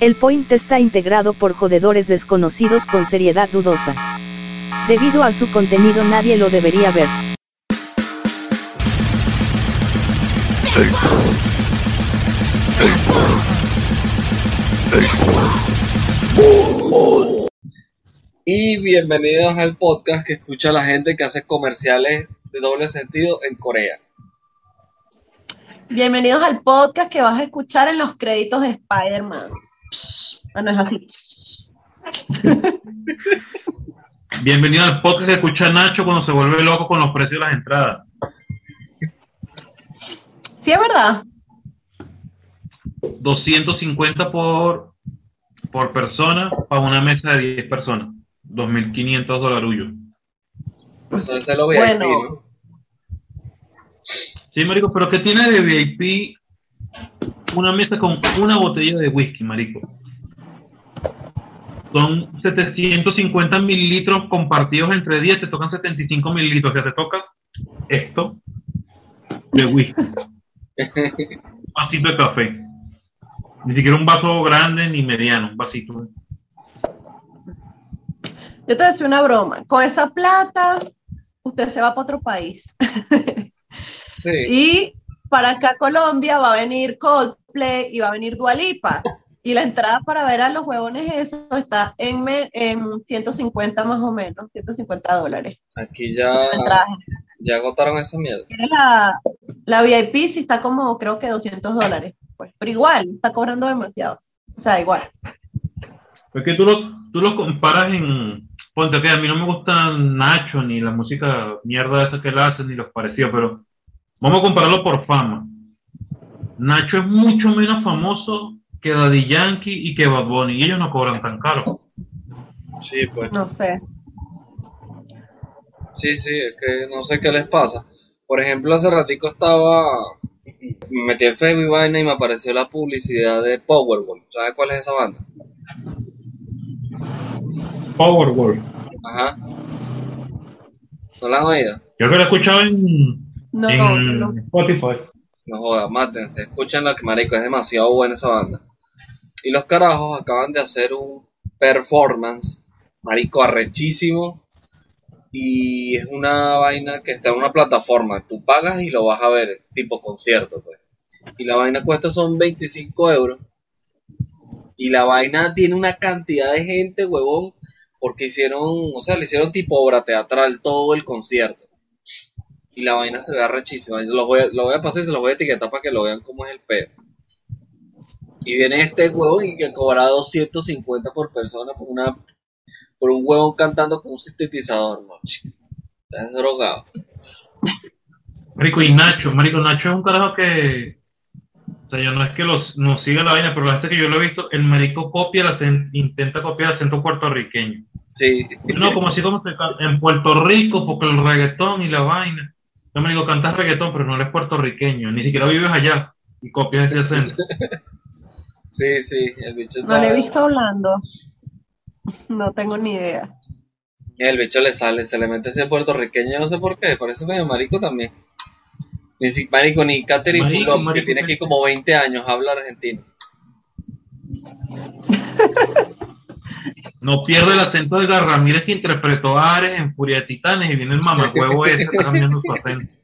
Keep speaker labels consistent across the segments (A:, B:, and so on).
A: El point está integrado por jodedores desconocidos con seriedad dudosa. Debido a su contenido nadie lo debería ver.
B: Y bienvenidos al podcast que escucha la gente que hace comerciales de doble sentido en Corea.
C: Bienvenidos al podcast que vas a escuchar en los créditos de Spider-Man. Ah, no es así.
D: Bienvenido al podcast que escucha Nacho cuando se vuelve loco con los precios de las entradas.
C: Sí, es verdad.
D: 250 por, por persona para una mesa de 10 personas. 2.500 dolarullos.
B: Eso es lo VIP,
C: Bueno.
B: ¿no?
D: Sí, marico, pero ¿qué tiene de VIP una mesa con una botella de whisky, marico? Son 750 mililitros compartidos entre 10, te tocan 75 mililitros, que te toca esto de whisky. un vasito de café. Ni siquiera un vaso grande ni mediano, un vasito.
C: Yo te voy a decir una broma. Con esa plata, usted se va para otro país.
B: Sí.
C: Y para acá a Colombia va a venir Coldplay y va a venir Dualipa. Y la entrada para ver a los huevones eso está en, me- en 150 más o menos, 150 dólares.
B: Aquí ya, ya agotaron esa mierda.
C: La, la VIP sí está como creo que 200 dólares. Pues, pero igual, está cobrando demasiado. O sea, igual.
D: Es que tú lo, tú lo comparas en. Ponte que a mí no me gusta Nacho ni la música mierda esa que él hace ni los parecidos, pero vamos a compararlo por fama. Nacho es mucho menos famoso que Daddy Yankee y que Bad Bunny y ellos no cobran tan caro.
B: Sí, pues.
C: No sé.
B: Sí, sí, es que no sé qué les pasa. Por ejemplo, hace ratico estaba... Me metí en Facebook y vaina y me apareció la publicidad de Powerball. ¿Sabes cuál es esa banda?
D: Powerball.
B: Ajá. ¿No la han oído?
D: Yo que lo he escuchado en,
C: No,
D: en
C: no.
D: Spotify.
B: No jodas, mátense. Escúchenla que marico, es demasiado buena esa banda. Y los carajos acaban de hacer un performance, marico, arrechísimo. Y es una vaina que está en una plataforma. Tú pagas y lo vas a ver, tipo concierto, pues. Y la vaina cuesta son 25 euros. Y la vaina tiene una cantidad de gente, huevón, porque hicieron, o sea, le hicieron tipo obra teatral todo el concierto. Y la vaina se ve arrechísima. Yo los voy a, lo voy a pasar y se los voy a etiquetar para que lo vean cómo es el pedo. Y viene este huevón y que cobra 250 por persona por una por un huevón cantando con un sintetizador, no, chico. Estás drogado.
D: Marico, y Nacho, Marico, Nacho es un carajo que. O sea, yo no es que los, nos siga la vaina, pero la gente que yo lo he visto, el marico copia, acen- intenta copiar el acento puertorriqueño.
B: Sí,
D: No, como así como se en Puerto Rico, porque el reggaetón y la vaina. Yo me digo, cantas reggaetón, pero no eres puertorriqueño, ni siquiera vives allá y copias ese acento.
B: sí, sí, el bicho
C: No
B: está-
C: le he visto hablando. No tengo ni idea.
B: El bicho le sale, se le mete ese puertorriqueño, no sé por qué, parece medio marico también. Ni si, marico, ni Catherine
D: Marico,
B: Fulop, que
D: marico,
B: tiene aquí como 20 años, habla argentino.
D: No pierde el acento de Edgar Ramírez que interpretó a Ares en Furia de Titanes y viene el mamacuevo ese está cambiando su acento.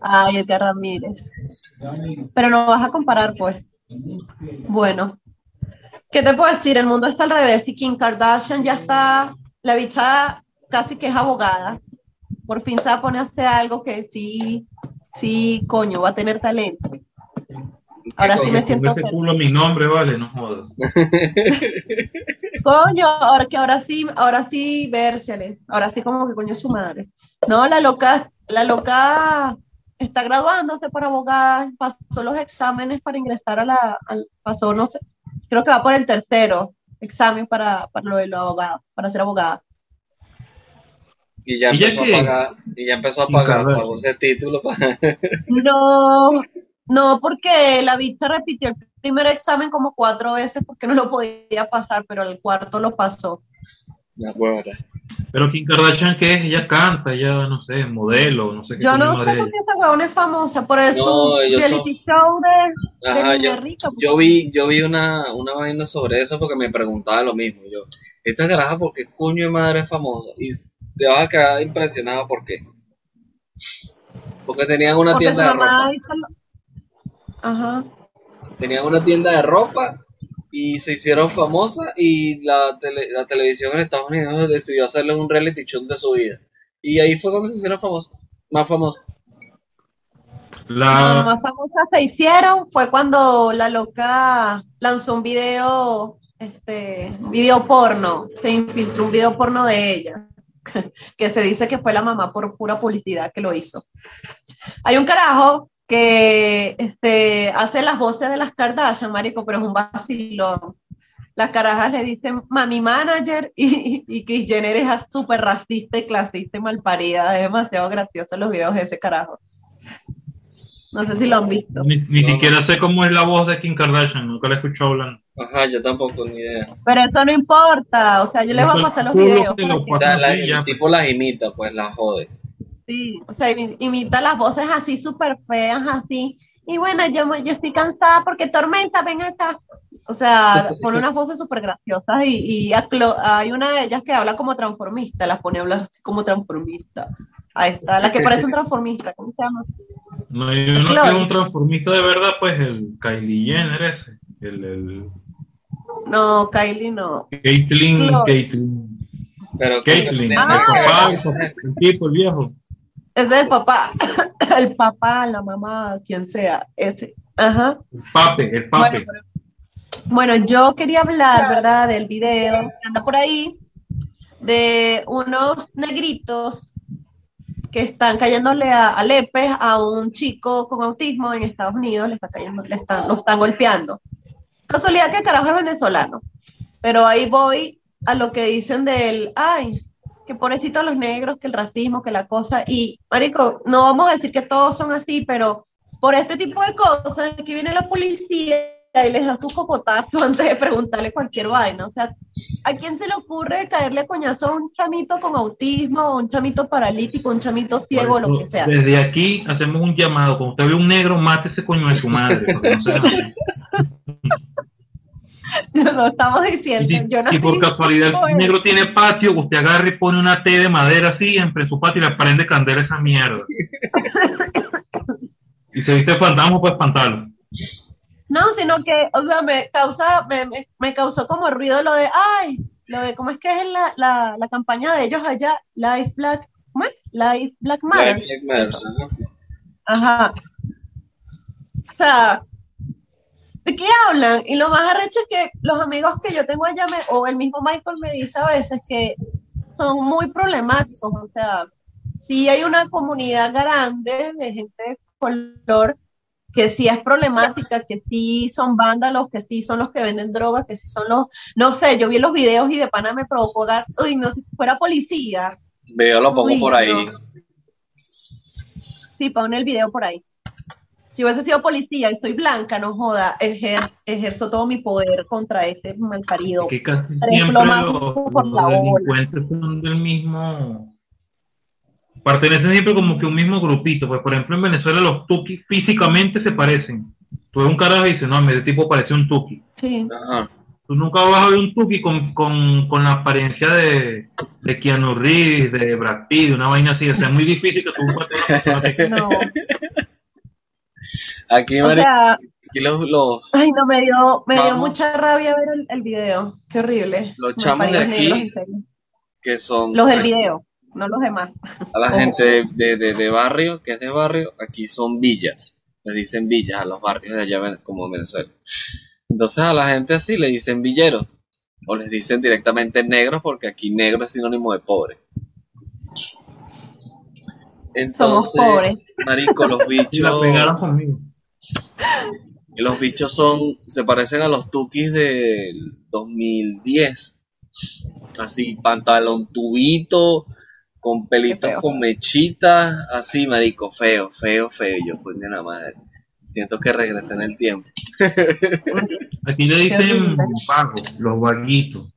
C: Ay, Edgar Ramírez. Pero no vas a comparar, pues. Bueno. ¿Qué te puedo decir? El mundo está al revés y Kim Kardashian ya está, la bicha casi que es abogada. Por fin se va a poner a hacer algo que sí, sí, coño, va a tener talento. Ahora sí me siento feliz.
D: culo mi nombre, vale, no jodas.
C: Coño, ahora que ahora sí, ahora sí, vérsele. Ahora sí como que coño es su madre. No, la loca, la loca está graduándose por abogada, pasó los exámenes para ingresar a la, al, pasó, no sé, creo que va por el tercero examen para, para lo de los abogados, para ser abogada.
B: Y ya
D: ¿Y ya
B: empezó a pagar, y ya empezó a pagar, pagó ese título para...
C: No, no, porque la bicha repitió el primer examen como cuatro veces porque no lo podía pasar, pero el cuarto lo pasó.
B: La huevona.
D: Pero Kim Kardashian, ¿qué es? Ella canta, ella, no sé, modelo, no sé qué.
C: Yo no sé por qué esa huevona es famosa, por eso
B: No,
C: reality
B: son-
C: show de, de
B: Ajá, yo,
C: rica.
B: yo vi, yo vi una, una vaina sobre eso porque me preguntaba lo mismo. Yo, esta caraja, ¿por qué coño de madre es famosa? Y te vas a quedar impresionado por qué. Porque tenían una
C: porque
B: tienda de ropa.
C: hizo Ajá.
B: Tenían una tienda de ropa y se hicieron famosas y la, tele- la televisión en Estados Unidos decidió hacerles un reality show de su vida. Y ahí fue cuando se hicieron famosas. Más famosas.
C: Las
D: La,
C: más famosas se hicieron fue cuando la loca lanzó un video, este, un video porno, se infiltró un video porno de ella, que se dice que fue la mamá por pura publicidad que lo hizo. Hay un carajo que este, hace las voces de las Kardashian, marico, pero es un vacilón. Las carajas le dicen mami manager y, y Kris Jenner es súper racista y clasista y malparida. Es demasiado gracioso los videos de ese carajo. No sé si lo han visto.
D: ni, ni
B: No,
D: siquiera sé cómo es la voz de Kim Kardashian, nunca la he escuchado hablando.
B: Ajá, yo tampoco, ni idea.
C: Pero eso no importa. O sea, yo les voy a pasar los videos.
D: Lo
B: O sea, la- el tipo las imita, pues las jode.
C: Sí, o sea, imi- imita las voces así súper feas, así. Y bueno, yo, me- yo estoy cansada porque Tormenta, ven acá. O sea, pone unas voces súper graciosas y, y hay una de ellas que habla como transformista, las pone a hablar así como transformista. Ahí está, la que parece un transformista, ¿cómo se llama?
D: No hay uno que es un transformista de verdad, pues el Kylie Jenner ese. El, el
C: No, Kylie no.
D: Caitlyn. Caitlyn.
B: Pero
D: Caitlyn,
B: ¿qué
D: el
C: Ah.
D: el, papá, el tipo, el viejo.
C: Es del papá. El papá, la mamá, quien sea, ese. Ajá.
D: El pape, el
C: Bueno,
D: pape.
C: pero- bueno, yo quería hablar, ¿verdad?, del video que anda por ahí, de unos negritos que están cayéndole a, a lepes a un chico con autismo en Estados Unidos, le, está cayendo, le están, lo están golpeando. Casualidad que el carajo es venezolano, pero ahí voy a lo que dicen del, ay, que pobrecitos los negros, que el racismo, que la cosa, y marico, no vamos a decir que todos son así, pero por este tipo de cosas, aquí viene la policía y les da su cocotazo antes de preguntarle cualquier vaina. O sea, ¿a quién se le ocurre caerle a coñazo a un chamito con autismo, un chamito paralítico, un chamito ciego,
D: Por
C: lo
D: eso,
C: que sea?
D: Desde aquí hacemos un llamado. Cuando usted ve un negro, mate ese coño de su madre. no
C: Lo estamos
D: Y
C: diciendo.
D: si,
C: Yo no
D: si por casualidad el negro tiene patio, usted agarra y pone una T de madera así entre su patio y le prende candela esa mierda. y se dice fantasma, pues espantarlo.
C: No, sino que, o sea, me causa, me, me, me causó como ruido lo de, ay, lo de, ¿cómo es que es la, la, la campaña de ellos allá? Life Black, ¿cómo es? Life Black Matter.
B: Black Matters, ¿no?
C: Ajá. O sea, ¿de qué hablan? Y lo más arrecho es que los amigos que yo tengo allá, me- o el mismo Michael me dice a veces que son muy problemáticos. O sea, sí hay una comunidad grande de gente de color que sí es problemática, que sí son vándalos, que sí son los que venden drogas, que sí son los, no sé, yo vi los videos y de pana me provocó dar, uy, no, si fuera policía,
B: Veo, lo pongo
C: Uy,
B: por ahí.
C: no. Sí, pon el video por ahí. Si hubiese sido policía y soy blanca, no joda, ejer- ejerzo todo mi poder contra este malparido.
D: Que casi
C: Tres
D: siempre los,
C: por
D: los delincuentes son del mismo. Pertenecen siempre como que un mismo grupito. Pues, por ejemplo, en Venezuela los tuquis físicamente se parecen. Tú ves un carajo y dices, no, ese tipo parece un tuqui.
C: Sí.
B: Ajá.
D: Tú nunca vas a ver un tuqui con, con, con la apariencia de, de Keanu Reeves, de Brad Pitt, una vaina así. O sea, es muy difícil que tú.
C: No.
B: Aquí,
C: O
B: Mari-
C: sea,
B: aquí los, los,
C: ay, no, me dio, me dio mucha rabia ver el, el video. Qué horrible.
B: Los chamos de aquí,
C: negros, en
B: que son
C: Los del video, no los demás.
B: a la gente de, de, de- barrio, que es de barrio, aquí son villas. Les dicen villas a los barrios de allá como Venezuela. Entonces a la gente así le dicen villeros. O les dicen directamente negros porque aquí negro es sinónimo de pobre. Entonces,
C: pobres.
B: marico, los
D: Y la
B: bichos,
D: pegaron conmigo.
B: los bichos son, se parecen a los tukis del 2010. Así, pantalón tubito, con pelitos con mechitas, así, marico, feo, feo, feo. Yo, coño, la madre. Siento que regresé en el tiempo.
D: Aquí le dicen vagos, los vaguitos.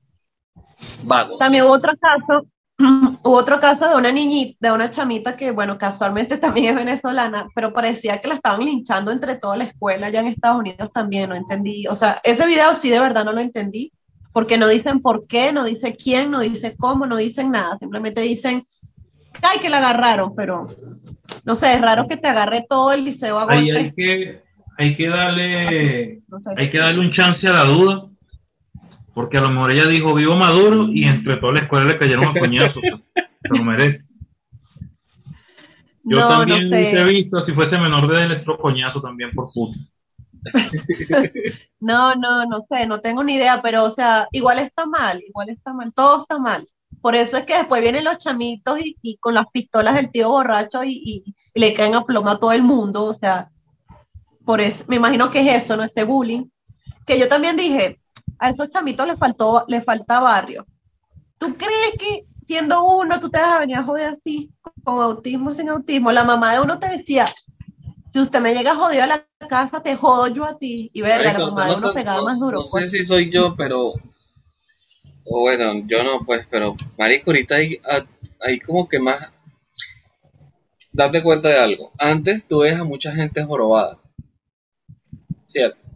B: Vagos.
C: También hubo otro caso, hubo otro caso de una niñita, de una chamita que, bueno, casualmente también es venezolana, pero parecía que la estaban linchando entre toda la escuela ya en Estados Unidos también, no entendí. O sea, ese video sí de verdad no lo entendí, porque no dicen por qué, no dice quién, no dice cómo, no dicen nada, simplemente dicen, ay, que la agarraron, pero no sé, es raro que te agarre todo el liceo a
D: Ahí hay que, hay que darle, hay que darle un chance a la duda porque a lo mejor ella dijo vivo Maduro y entre toda la escuela le cayeron a coñazos. Se lo merece. Yo también he visto, si fuese menor de edad, le coñazo también por puto.
C: no, no, no sé, no tengo ni idea, pero o sea, igual está mal, igual está mal, todo está mal. Por eso es que después vienen los chamitos y, con las pistolas del tío borracho y, y, le caen a ploma a todo el mundo, o sea, por eso, me imagino que es eso, ¿no? Este bullying. Que yo también dije, a esos chamitos les faltó, les falta barrio. ¿Tú crees que siendo uno tú te vas a venir a joder así, con autismo, sin autismo? La mamá de uno te decía, si usted me llega jodido a la casa, te jodo yo a ti. Y verga, la mamá de uno pegaba más duro.
B: No sé pues. si soy yo, pero... O bueno, yo no, pues, pero marico, ahorita hay, hay como que más... Date cuenta de algo. Antes tú ves a mucha gente jorobada. ¿Cierto?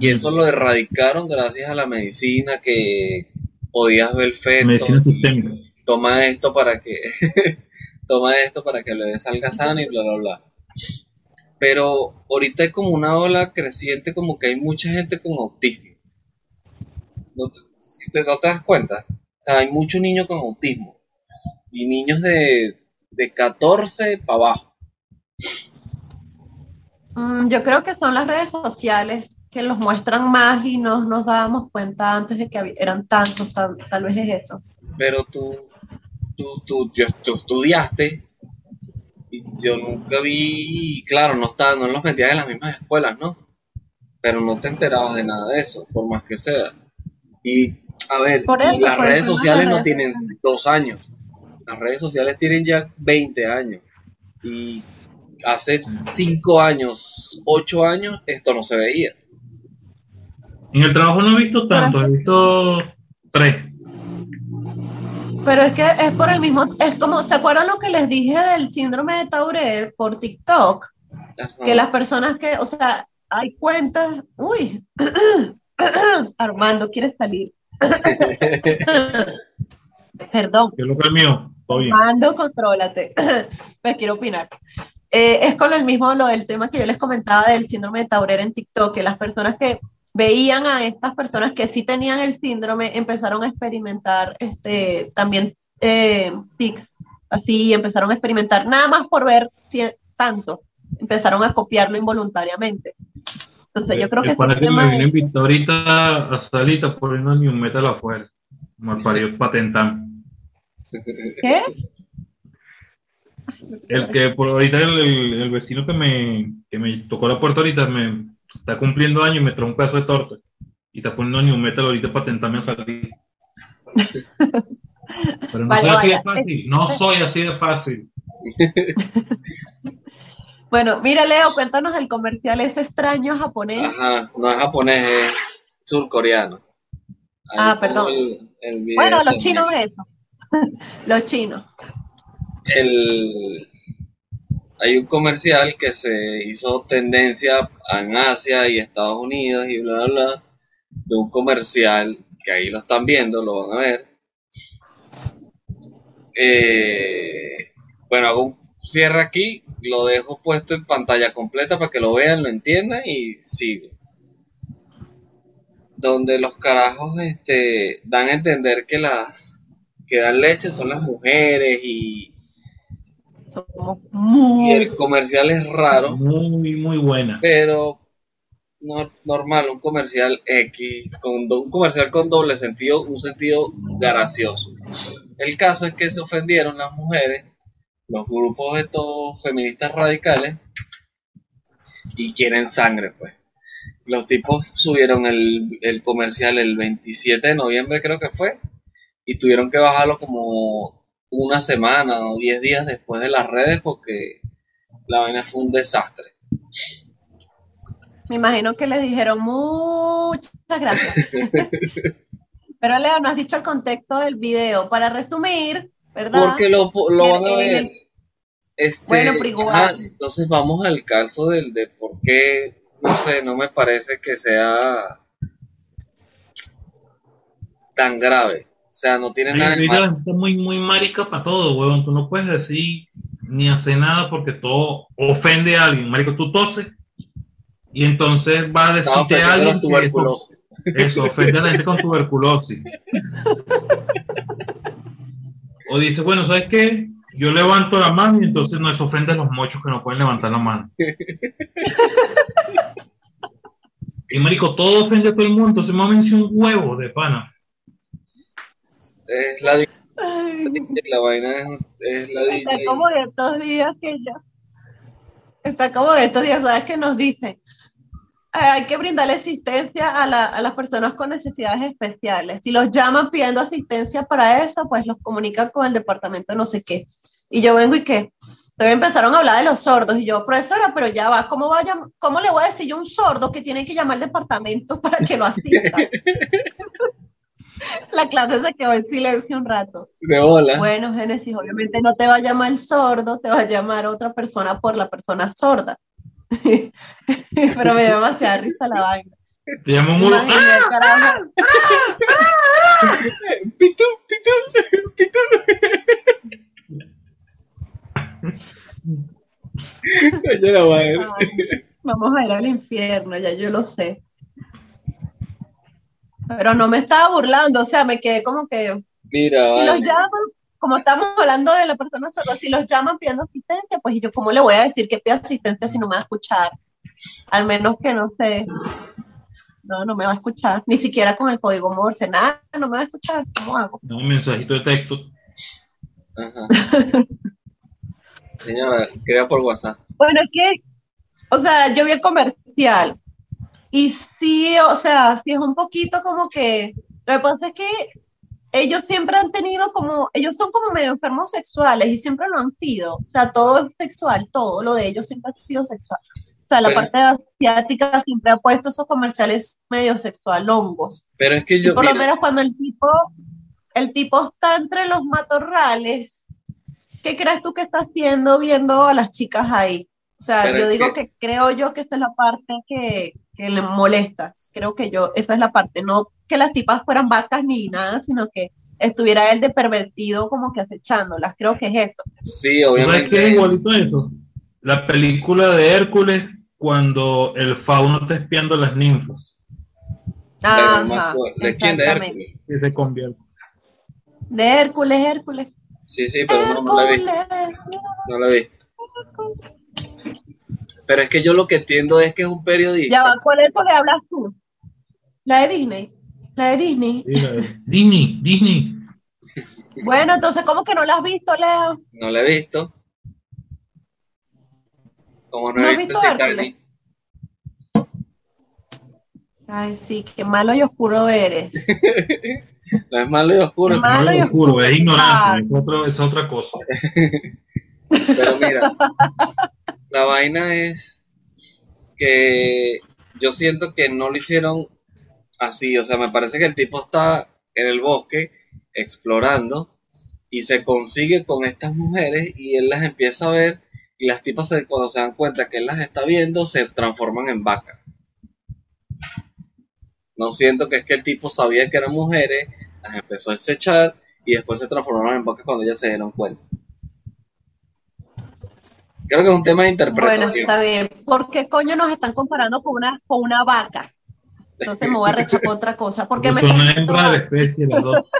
B: Y eso lo erradicaron gracias a la medicina que podías ver feto. toma esto para que toma esto para que el bebé salga sano y bla bla bla. Pero ahorita hay como una ola creciente como que hay mucha gente con autismo. ¿No te, no te das cuenta? O sea, hay muchos niños con autismo. Y niños de, de 14 para abajo.
C: Mm, yo creo que son las redes sociales que los muestran más y no nos dábamos cuenta antes de que eran tantos, tal, vez es eso.
B: Pero tú, tú, tú, yo, tú estudiaste y yo nunca vi, claro, no, está, no los metían en las mismas escuelas, ¿no? Pero no te enterabas de nada de eso, por más que sea. Y, a ver, las redes sociales no tienen dos años, las redes sociales tienen ya 20 años. Y hace 5 años, 8 años, esto no se veía.
D: En el trabajo no he visto tanto, he visto tres.
C: Pero es que es por el mismo, es como, ¿se acuerdan lo que les dije del síndrome de Tourette por TikTok? Que las personas que, o sea, hay cuentas, uy, Armando, ¿quieres salir? Perdón.
D: ¿Qué es lo que es mío?
C: Armando, contrólate. pues quiero opinar. Eh, es con el mismo lo del tema que yo les comentaba del síndrome de Tourette en TikTok, que las personas que veían a estas personas que sí tenían el síndrome, empezaron a experimentar este, también eh, tics, así empezaron a experimentar, nada más por ver si, tanto, empezaron a copiarlo involuntariamente. Entonces yo creo que...
D: Para que me viene ahorita a Salita ni un metal afuera, mal parió patentar.
C: ¿Qué?
D: El que por ahorita el, el, vecino que me, que me tocó la puerta ahorita me está cumpliendo años y me trae un pedazo de torta y está poniendo ni un metal ahorita para tentarme a salir. Pero no soy así de fácil, no soy así de fácil.
C: bueno, mira Leo, cuéntanos el comercial ese extraño japonés.
B: Ajá, no es japonés, es surcoreano.
C: ah, perdón. bueno, los chinos eso. los chinos.
B: El, hay un comercial que se hizo tendencia en Asia y Estados Unidos y bla, bla, bla, de un comercial que ahí lo están viendo, lo van a ver. Eh, bueno, hago un cierre aquí, lo dejo puesto en pantalla completa para que lo vean, lo entiendan y sigo. Donde los carajos este, dan a entender que las que dan leche son las mujeres y y el comercial es raro.
D: Muy, muy buena.
B: Pero no, normal, un comercial X, con un comercial con doble sentido, un sentido gracioso. El caso es que se ofendieron las mujeres, los grupos de estos feministas radicales, y quieren sangre, pues. Los tipos subieron el, el comercial el 27 de noviembre, creo que fue, y tuvieron que bajarlo como una semana o diez días después de las redes porque la vaina fue un desastre.
C: Me imagino que le dijeron muchas gracias. Pero Leo, no has dicho el contexto del video. Para resumir, ¿verdad?
B: Porque lo, lo van a ver. Este,
C: bueno, pero igual.
B: entonces vamos al caso del de por qué, no sé, no me parece que sea tan grave. O sea, no tiene nada de malo.
D: está muy, muy marica para todo, huevón. Tú no puedes decir ni hacer nada porque todo ofende a alguien. Marico, tú toses y entonces va a decirte a alguien
B: tuberculosos.
D: Eso, eso, ofende a la gente con tuberculosis. O dice, bueno, ¿sabes qué? Yo levanto la mano y entonces no es ofende a los mochos que no pueden levantar la mano. Y marico, todo ofende a todo el mundo, entonces mámense un huevo de pana.
B: Es la, di- la vaina es, es la
C: Está como de estos días que ya. Está como de estos días, ¿sabes? Que nos dicen. "Eh, hay que brindarle asistencia a, la- a las personas con necesidades especiales. Si los llaman pidiendo asistencia para eso, pues los comunican con el departamento no sé qué. Y yo vengo y qué. Entonces empezaron a hablar de los sordos y yo, profesora, pero ya va, ¿cómo, va a ¿cómo le voy a decir yo a un sordo que tiene que llamar al departamento para que lo asista? La clase se quedó en silencio un rato.
B: De bola.
C: Bueno, Génesis, obviamente no te va a llamar el sordo, te va a llamar otra persona por la persona sorda. Pero me dio demasiada risa la vaina.
D: Te llamo mudo.
C: Imagínate, carajo.
B: Pitu, pitu, pitu. Coño, la madre.
C: Ay, Vamos a ir al infierno, ya yo lo sé. Pero no me estaba burlando, o sea, me quedé como que
B: Mira,
C: si los llaman, como estamos hablando de la persona sorda, si los llaman pidiendo asistencia, pues yo cómo le voy a decir que pida asistencia si no me va a escuchar. Al menos que no sé. No, no me va a escuchar. Ni siquiera con el código Morse, nada, no me va a escuchar. ¿Cómo hago?
D: No, un mensajito de texto.
B: Ajá. Señora, crea por WhatsApp.
C: Bueno, es que, o sea, yo vi el comercial y sí, o sea, sí es un poquito como que, lo que pasa es que ellos siempre han tenido como, ellos son como medio enfermos sexuales y siempre lo han sido, o sea, todo es sexual, todo lo de ellos siempre ha sido sexual. O sea, la
B: Bueno.
C: parte asiática siempre ha puesto esos comerciales medio sexual, hongos.
B: Pero es que
C: Y
B: yo,
C: por lo
B: mira,
C: menos cuando el tipo, el tipo está entre los matorrales, ¿qué crees tú que está haciendo viendo a las chicas ahí? O sea, yo digo
B: que-
C: que... creo yo que esta es la parte que, que le molesta. Creo que yo, esa es la parte, no que las tipas fueran vacas ni nada, sino que estuviera él de pervertido como que acechándolas. Creo que es esto.
B: sí,
D: ¿Sabes qué es
B: obviamente.
D: igualito a eso? La película de Hércules cuando el fauno está espiando a las ninfas
B: no
C: Ajá.
B: ¿De quién? De
C: exactamente.
B: Hércules.
D: y se convierte.
C: De Hércules, Hércules.
B: Sí, sí, pero no, no la he visto.
C: Hércules.
B: No la he visto. Pero es que yo lo que entiendo es que es un periodista.
C: Ya ¿cuál Hércules hablas tú? La de Disney. La de Disney.
D: Sí, la- Disney, Disney.
C: Bueno, entonces, ¿cómo que no la has visto, Leo?
B: No la he visto. Como no
C: ¿No
B: he
C: has
B: visto
C: visto. Ay, sí, qué malo y oscuro eres.
B: No es malo y oscuro.
C: Es malo. Y oscuro.
D: es
C: Ah.
D: ignorante, es, otro- es otra cosa.
B: Pero mira, la vaina es que yo siento que no lo hicieron así. O sea, me parece que el tipo está en el bosque explorando y se consigue con estas mujeres y él las empieza a ver y las tipas cuando se dan cuenta que él las está viendo se transforman en vacas. No siento que es que el tipo sabía que eran mujeres, las empezó a desechar y después se transformaron en vacas cuando ellas se dieron cuenta. Creo que es un tema de
C: Bueno,
B: interpretación.
C: está bien. ¿Por qué coño nos están comparando con una, con una vaca? Entonces me voy a rechazar otra cosa. ¿Por qué me
D: Son
C: están
D: una hembra de la especie, las dos.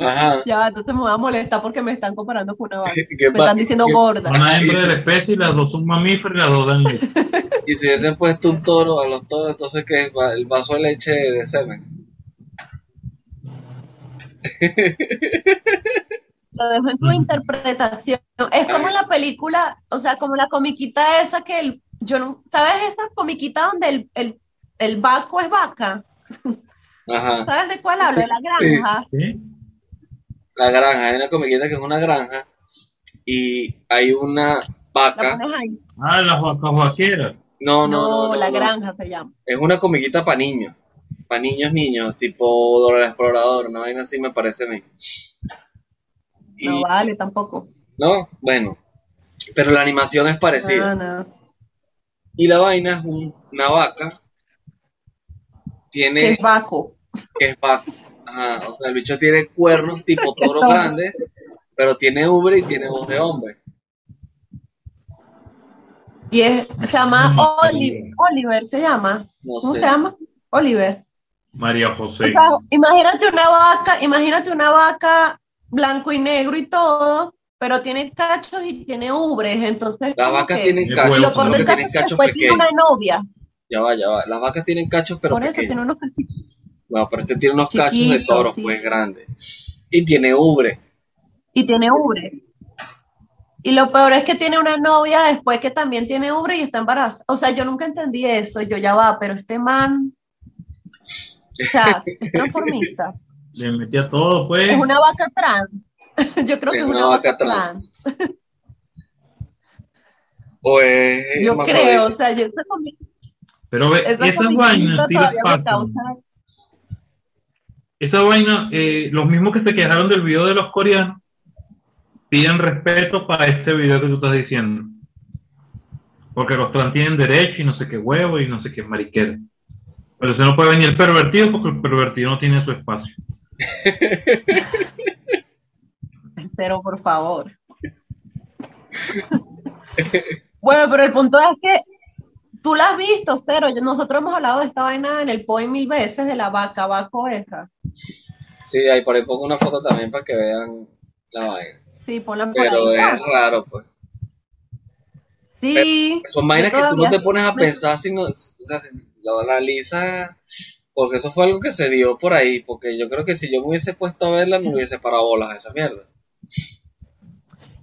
B: Ajá.
C: Ya, entonces me voy a molestar porque me están comparando con una vaca.
B: ¿Qué
C: Me están diciendo
B: qué-
C: gorda.
D: Son una hembra de la especie y las dos son mamíferos y las dos dan leche.
B: Y si hubiesen puesto un toro a los toros, entonces que el vaso de leche de semen.
C: Lo dejo en tu interpretación. Es como la película, o sea, como la comiquita esa que el, yo no, ¿sabes esa comiquita donde el, el, el vaco es vaca?
B: Ajá.
C: ¿Sabes de cuál hablo? De la granja.
D: ¿Sí?
B: La granja, hay una comiquita que es una granja y hay una
C: La
B: vaca.
C: ahí.
D: Ah, las vacas vaqueras.
B: No, no, no, no,
C: la
B: no.
C: granja se llama.
B: Es una comiquita para niños. para niños, niños, tipo Dora el Explorador, una vaina así me parece a mí. Y,
C: No vale tampoco.
B: No, bueno, pero la animación es parecida.
C: No, no.
B: Y la vaina es un- una vaca,
C: Que
B: tiene,
C: es Baco.
B: que es vaca. Ajá, o sea, el bicho tiene cuernos tipo
C: Que
B: toro grande, pero tiene ubre y tiene voz de hombre.
C: Y es, se llama Oli- Oliver, se llama.
B: No
C: ¿Cómo
B: sé.
C: se llama? Oliver.
D: María
C: O
D: José.
C: sea, imagínate una vaca, imagínate una vaca blanco y negro y todo, pero tiene cachos y tiene ubres, entonces
B: Las vacas
C: que-
B: tienen
D: Y
B: cachos,
C: lo por
B: que tienen cachos pequeños.
C: una novia,
B: Ya va, ya va. Las vacas tienen cachos, pero
C: por eso
B: pequeños.
C: tiene unos cachitos.
B: No, pero este tiene unos cachos de
C: sí.
B: pues grandes. Y tiene ubre.
C: y tiene ubre. Y lo peor es que tiene una novia después que también tiene ubre y está embarazada. O sea, yo nunca entendí eso, yo ya va, pero este man, o sea, es transformista.
D: Le metía todo, pues.
C: Es una vaca trans. Yo creo que
B: Es una vaca
C: trans.
B: O es
C: Yo creo, o sea, yo comi-
D: Pero ve,
C: esa
D: esas vainas Esa vaina, eh, los mismos que se quejaron del video de los coreanos, piden respeto para este video que tú estás diciendo. Porque los trans tienen derecho y no sé qué huevo y no sé qué mariquera. Pero se no puede venir el pervertido porque el pervertido no tiene su espacio.
C: Pero por favor. bueno, pero el punto es que tú la has visto, pero nosotros hemos hablado de esta vaina en el poem mil veces de la vaca, vaco esa.
B: Sí, ahí por ahí pongo una foto también para que vean la vaina.
C: Sí, ponla por
B: Pero
C: ahí.
B: es raro, pues.
C: Sí.
B: Son vainas que tú no te pones a
C: me-
B: pensar si no, o sea, si lo analizas, porque eso fue algo que se dio por ahí, porque yo creo que si yo me hubiese puesto a verla no hubiese parado bolas a esa mierda.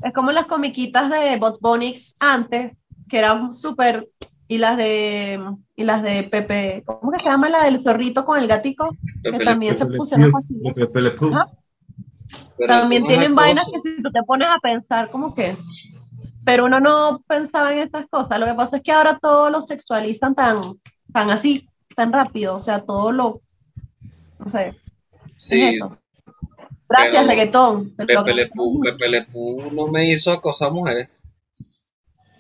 C: Es como las comiquitas de Bot Bonix antes, que eran súper. Y las de. Y las de Pepe. ¿Cómo que se llama la del zorrito con el gatico?
B: Pepe
C: Que también se
D: Pepe Le
C: pusieron También tienen vainas que si tú te pones a pensar, como que. Pero uno no pensaba en esas cosas. Lo que pasa es que ahora todo lo sexualizan tan, tan así, tan rápido. O sea, todo lo. No sé. ¿qué
B: Sí,
C: es? Gracias,
B: pero
C: reggaetón.
B: Pepe
C: flow.
B: Le Pew, Pepe no me hizo acosar mujeres.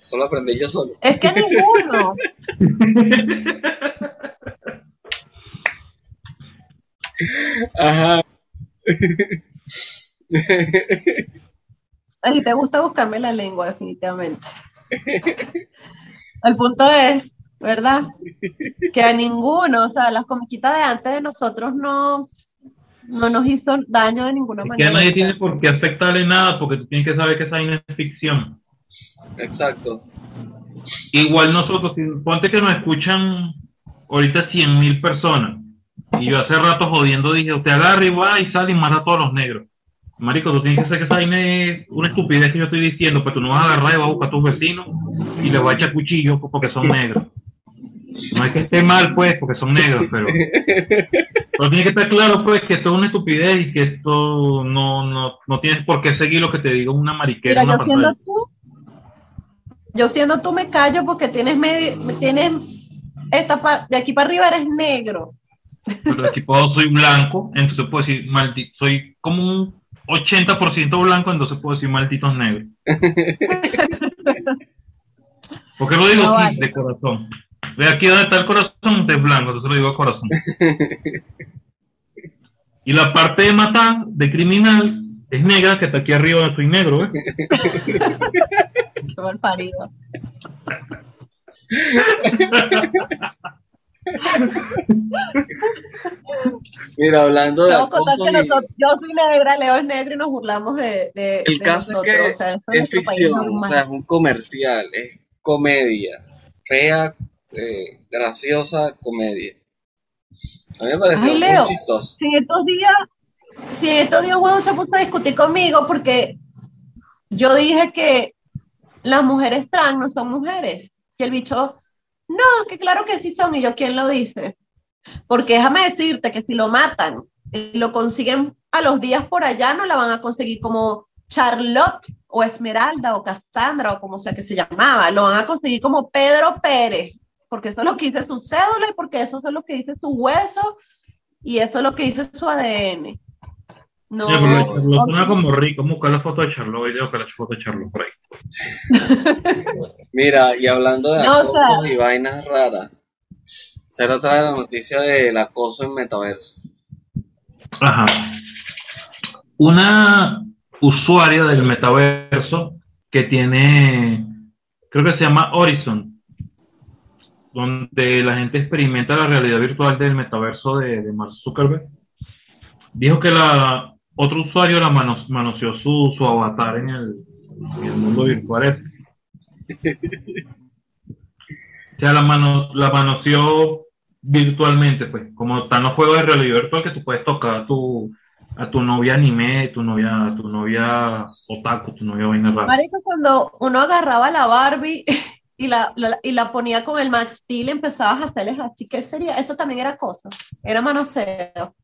B: Eso lo aprendí yo solo.
C: Es que ninguno.
B: Ajá.
C: Ti te gusta buscarme la lengua, definitivamente. El punto es, ¿verdad? Que a ninguno, o sea, las comiquitas de antes de nosotros no, no nos hizo daño de ninguna
D: Es que
C: manera.
D: a nadie tiene por qué afectarle nada porque tú tienes que saber que esa vaina es ficción.
B: Exacto.
D: Igual nosotros, si- ponte que nos escuchan ahorita 100 mil personas. Y yo hace rato jodiendo dije, usted agarra y va y sale y mata a todos los negros. Marico, tú tienes que saber que esa vaina es una estupidez que yo estoy diciendo, pero tú no vas a agarrar y vas a buscar a tus vecinos y les vas a echar cuchillos porque son negros. No es que esté mal, pues, porque son negros, pero... Pero tiene que estar claro, pues, que esto es una estupidez y que esto no, no, no tienes por qué seguir lo que te diga una mariquera.
C: Mira,
D: una
C: yo siendo tú, yo siendo tú me callo porque tienes medio, tienes esta de aquí para arriba eres negro.
D: Pero si puedo, soy blanco, entonces puedo decir, maldito, soy como un 80% blanco, entonces puedo decir malditos negros. ¿Por qué lo digo
C: No
D: así,
C: vale.
D: de corazón? Ve aquí donde está el corazón, de blanco, entonces lo digo de corazón. Y la parte de matar, de criminal, es negra, que está aquí arriba, soy negro, ¿eh?
C: Qué mal parido.
B: Mira, hablando de
C: a contar
B: acoso
C: que
B: y-
C: nosotros- yo soy negra, Leo es negro y nos burlamos de, de,
B: El
C: de
B: caso
C: nosotros.
B: es que
C: o sea, esto
B: es
C: país
B: ficción, o sea, es un comercial, es comedia, fea, eh, graciosa comedia. A mí me pareció
C: Ay,
B: muy chistoso.
C: si en estos días, si en estos días huevo se puso a discutir conmigo porque yo dije que las mujeres trans no son mujeres. Y el bicho, no, que claro que sí son. Y yo, ¿quién lo dice? Porque déjame decirte que si lo matan y lo consiguen a los días por allá, no la van a conseguir como Charlotte o Esmeralda o Cassandra o como sea que se llamaba. Lo van a conseguir como Pedro Pérez, porque eso es lo que dice su cédula y porque eso es lo que dice su hueso Y eso es lo que dice su ADN. No,
D: pero Charlotte suena como rico. Buscar la foto de Charlotte. Voy a buscar la foto de Charlotte por ahí.
B: Mira, y hablando de
C: No, o
B: acosos
C: sea-
B: y vainas raras, se nos trae la noticia del acoso en metaverso.
D: Ajá. Una usuaria del metaverso que tiene, creo que se llama Horizon, donde la gente experimenta la realidad virtual del metaverso de, de Mark Zuckerberg, dijo que la otro usuario la mano- manoseó su, su avatar en el, en el mundo virtual. ese. O sea, la, mano, la manoseó virtualmente, pues, como están los juegos de realidad virtual que tú puedes tocar a tu, a tu novia anime, tu novia, tu novia otaku, tu novia vaina rara.
C: Marico, cuando uno agarraba la Barbie y la, la- y la ponía con el Max Steel, empezabas a hacerles así. ¿Qué sería? Eso también era cosa. Era manoseo.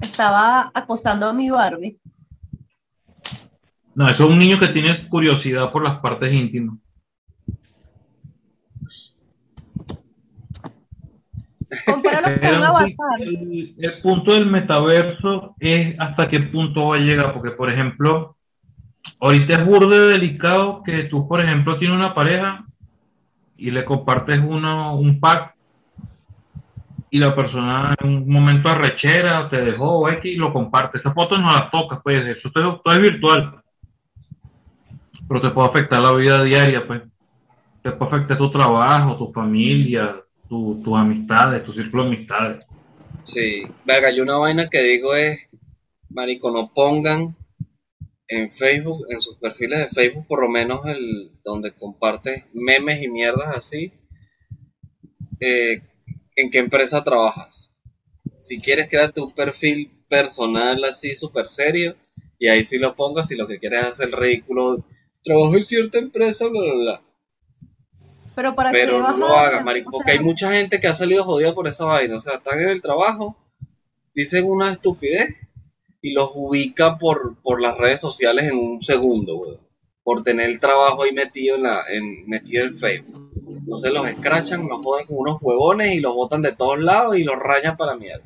C: Estaba acostando a mi Barbie.
D: No, eso es un niño que tiene curiosidad por las partes íntimas.
C: Compáralo con un
D: Pero
C: avatar.
D: el, el punto del metaverso es hasta qué punto va a llegar, porque por ejemplo, ahorita es burde delicado que tú, por ejemplo, tienes una pareja y le compartes uno, un pack y la persona en un momento arrechera te dejó o X y lo comparte. Esas fotos no las tocas, pues eso todo, es virtual. Pero te puede afectar la vida diaria, pues. Te puede afectar tu trabajo, tu familia, tu- tus amistades, tu círculo de amistades.
B: Sí, verga, yo una vaina que digo es, marico, no pongan en Facebook, en sus perfiles de Facebook, por lo menos el donde compartes memes y mierdas así, eh, en qué empresa trabajas. Si quieres, créate un perfil personal así súper serio y ahí sí lo pongas si lo que quieres es hacer el ridículo. Trabajo en cierta empresa, bla, bla, bla.
C: Pero para
B: Pero no lo hagas, marico, porque hay mucha gente que ha salido jodida por esa vaina. O sea, están en el trabajo, dicen una estupidez y los ubica por, por las redes sociales en un segundo, weón. Por tener el trabajo ahí metido en, la, en, metido en Facebook. Entonces los escrachan, los joden con unos huevones y los botan de todos lados y los rayan para mierda.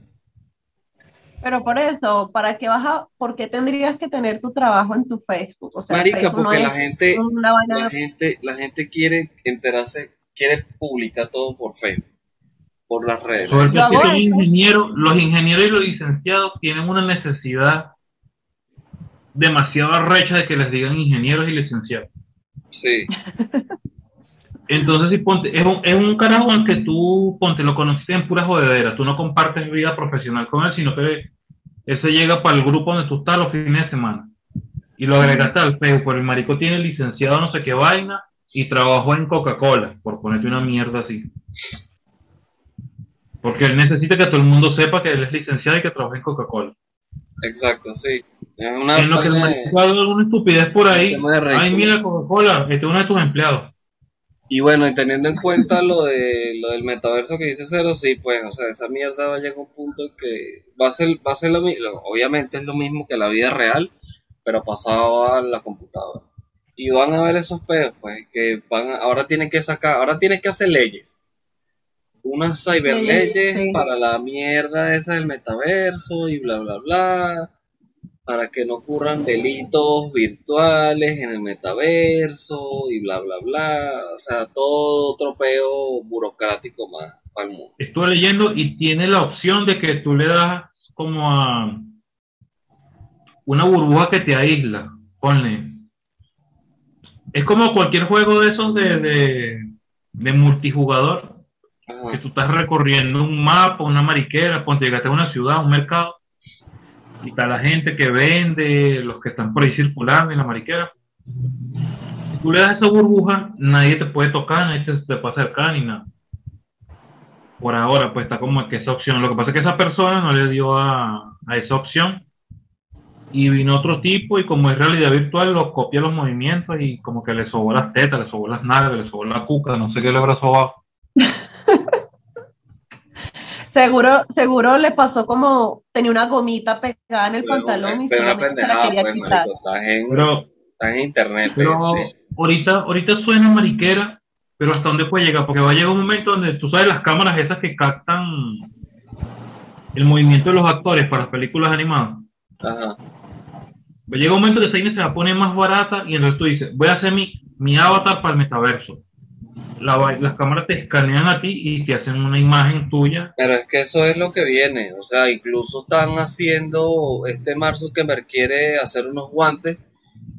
C: Pero por eso, ¿para qué vas a, por qué tendrías que tener tu trabajo en tu Facebook? O sea,
B: Marica,
C: Facebook no
B: porque la gente, la gente, la gente quiere enterarse, quiere publicar todo por Facebook, por las redes.
D: Todo
C: Yo
D: que los ingenieros, los ingenieros y los licenciados tienen una necesidad demasiado arrecha de que les digan ingenieros y licenciados.
B: Sí,
D: Entonces, si ponte, es un, es un carajo al que tú, ponte, lo conociste en pura jodedera, tú no compartes vida profesional con él, sino que él se llega para el grupo donde tú estás los fines de semana. Y lo agregaste al Facebook, pero el marico tiene licenciado no sé qué vaina y trabajó en Coca-Cola, por ponerte una mierda así. Porque él necesita que todo el mundo sepa que él es licenciado y que trabaja en Coca-Cola.
B: exacto, sí. Es una
D: En lo que
B: vaina de-
D: alguna estupidez por ahí, ay mira Coca-Cola, este es uno de tus empleados.
B: Y bueno, y teniendo en cuenta lo de lo del metaverso que dice Cero, sí, pues, o sea, esa mierda va a llegar a un punto que va a ser, va a ser lo mismo, obviamente es lo mismo que la vida real, pero pasado a la computadora. Y van a ver esos pedos, pues, que van a- ahora tienen que sacar, ahora tienes que hacer leyes. Unas cyberleyes
C: Sí, sí.
B: para la mierda esa del metaverso y bla, bla, bla para que no ocurran delitos virtuales en el metaverso y bla, bla, bla. O sea, todo tropeo burocrático más para el mundo.
D: Estuve leyendo y tiene la opción de que tú le das como a una burbuja que te aísla. Ponle. Es como cualquier juego de esos de, de, de multijugador, que tú estás recorriendo un mapa, una mariquera, ponte, llegaste a una ciudad, un mercado, y está la gente que vende, los que están por ahí circulando en la mariquera. Si tú le das esa burbuja, nadie te puede tocar, nadie te, te puede acercar ni nada. Por ahora, pues está como que esa opción. Lo que pasa es que esa persona no le dio a, a esa opción. Y vino otro tipo y como es realidad virtual, lo copia los movimientos y como que le sobó las tetas, le sobó las nalgas, le sobó la cuca, no sé qué le habrá sobado.
C: Seguro, seguro le pasó como tenía una gomita pegada en el
B: Pero,
C: pantalón y
B: pero una
C: se la
B: pendejada,
C: quería
B: pues, marico. Estás en,
D: Pero
B: estás en internet.
D: Pero
B: este.
D: ahorita, ahorita suena mariquera, pero hasta dónde puede llegar, porque va a llegar un momento donde tú sabes las cámaras esas que captan el movimiento de los actores para las películas animadas.
B: Ajá.
D: Llega un momento que esa se va a poner más barata y entonces tú dices, voy a hacer mi, mi avatar para el metaverso. La las cámaras te escanean a ti y te hacen una imagen tuya.
B: Pero es que eso es lo que viene. O sea, incluso están haciendo, este Mark Zuckerberg quiere hacer unos guantes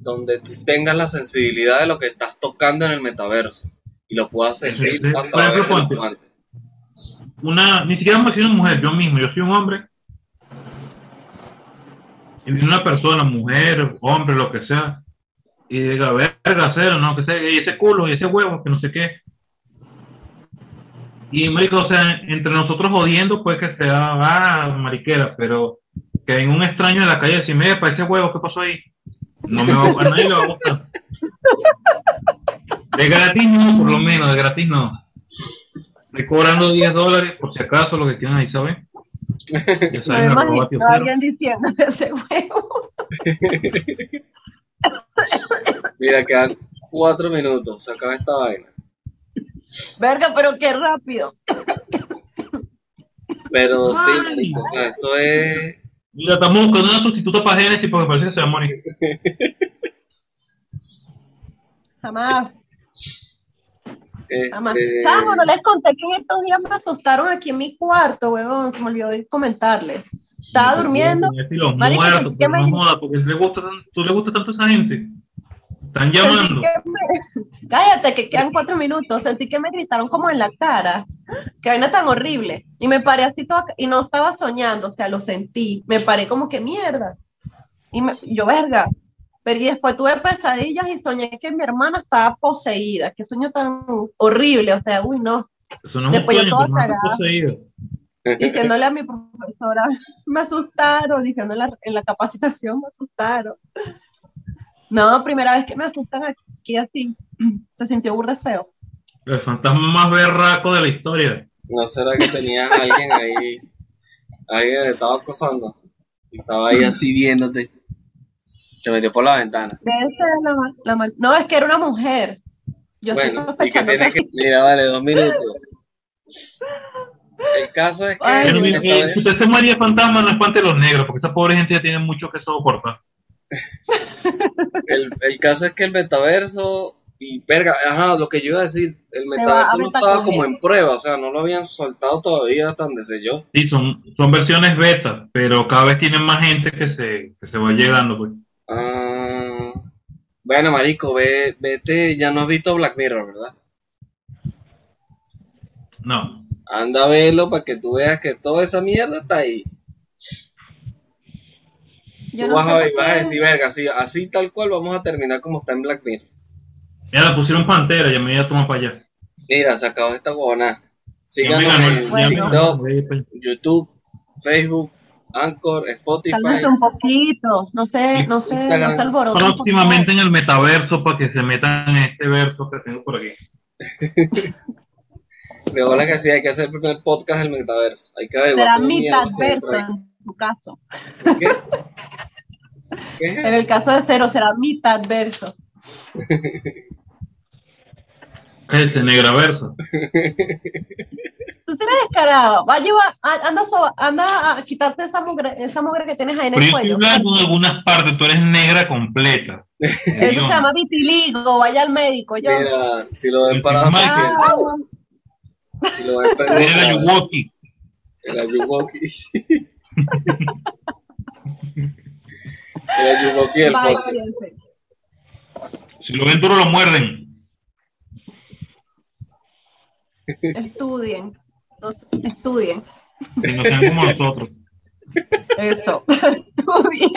B: donde tú tengas la sensibilidad de lo que estás tocando en el metaverso. Y lo puedas sentir
D: Sí, sí.
B: a través de
D: ejemplo,
B: los
D: ponte.
B: guantes.
D: Una, ni siquiera me imagino una mujer, yo mismo, yo soy un hombre. Y viene una persona, mujer, hombre, lo que sea, y diga, verga, cero, no, que sea, y ese culo, y ese huevo, que no sé qué. Y marico, o sea, entre nosotros jodiendo, puede que sea, ah, mariquera, pero que venga un extraño de la calle y decirme, para ese huevo, ¿qué pasó ahí? No me va, a nadie le va a gustar. De gratis no, por lo menos, de gratis no. Estoy cobrando 10 dólares, por si acaso, lo que quieran ahí, ¿saben? Ya
C: Me
D: saben, arroba
C: imagino
D: tío
C: a
D: cero.
C: alguien diciendo ese huevo.
B: Mira, quedan cuatro minutos. Se acaba esta vaina.
C: Verga, pero qué rápido.
B: Pero sí,
D: Ay.
B: marico, o sea, esto es.
D: Mira, estamos buscando una sustituta para Genesis porque parece que se va a morir.
C: Jamás, jamás.
B: Este,
C: Chamo, no les conté que en estos días me asustaron aquí en mi cuarto, huevón. Se me olvidó comentarles. Estaba durmiendo. Marico,
D: muertos,
C: ¿qué
D: pero
C: me-
D: no porque le gusta, tú le gusta tanto a esa gente. Están llamando.
C: me- Cállate, que quedan cuatro minutos. Sentí que me gritaron como en la cara. Que vaina tan horrible. Y me paré así toda, y no estaba soñando, o sea, lo sentí. Me paré como que mierda. Y me- yo, verga. Pero y después tuve pesadillas y soñé que mi hermana estaba poseída. Qué sueño tan horrible, o sea, uy, no.
D: Eso no es un
C: Después yo
D: sueño,
C: toda
D: hermano está
C: cagada. Diciéndole a mi profesora, me asustaron, la, en la capacitación, me asustaron. No, primera vez que me asustan aquí así. Se sintió burda feo.
D: El fantasma más berraco de la historia.
B: ¿No será que tenías a alguien ahí? Alguien te estaba acosando. Y estaba ahí así viéndote. Se metió por la ventana.
C: Debe ser la, la mal- No, es que era una mujer. Yo estoy
B: Bueno, y que tiene
C: que...
B: que. Mira, dale, dos minutos. El caso es que.
C: Ay,
D: Pero,
B: el
D: mira,
B: metaverso-
D: si usted se María Fantasma, no espante los negros, porque esa pobre gente ya tiene mucho que soportar.
B: el, el caso es que el metaverso. Y verga, ajá, lo que yo iba a decir, el metaverso no estaba como en prueba, o sea, no lo habían soltado todavía hasta donde sé yo.
D: Sí, son, son versiones beta, pero cada vez tienen más gente que se, que se va llegando. Pues.
B: Ah, bueno, marico, ve, vete, ya no has visto Black Mirror, ¿verdad?
D: No,
B: Anda a verlo para que tú veas que toda esa mierda está ahí.
C: Yo no
B: vas, a, vas a decir, verga, así, así tal cual vamos a terminar como está en Black Mirror.
D: ya la pusieron pantera, ya me voy a tomar para allá.
B: Mira, se acabó esta
D: me
B: Síganos en
C: Bueno.
B: TikTok. YouTube, Facebook, Anchor, Spotify.
C: Un poquito. No sé, no sé,
B: Instagram.
C: no se alboroten, por
D: Próximamente en el metaverso para que se metan en este verso que tengo por aquí.
B: De bola que sí, hay que hacer el primer podcast del metaverso. Hay que averiguar
C: Será
B: cómo
C: mitad
B: mierda se
C: verso
B: entra ahí.
C: en tu caso.
B: ¿Qué? ¿Qué es
C: En el caso de cero será mitad verso.
D: Ese negraverso.
C: Tú tienes descarado. Va a llevar, anda, so- anda a quitarte esa mugre, esa mugre que tienes ahí en
D: Pero
C: el
D: yo estoy
C: cuello.
D: blanco en algunas partes, tú eres negra completa.
C: Eso se llama vitiligo. Vaya al médico. Yo.
B: Mira, si lo ven
D: El
B: parado
C: Ah,
B: si lo ven
D: Eres la
B: perdido,
D: Yuwoki.
B: El.
D: Si lo ven duro lo muerden.
C: Estudien. Estudien.
D: Y no sean como nosotros.
C: Eso. Estudien.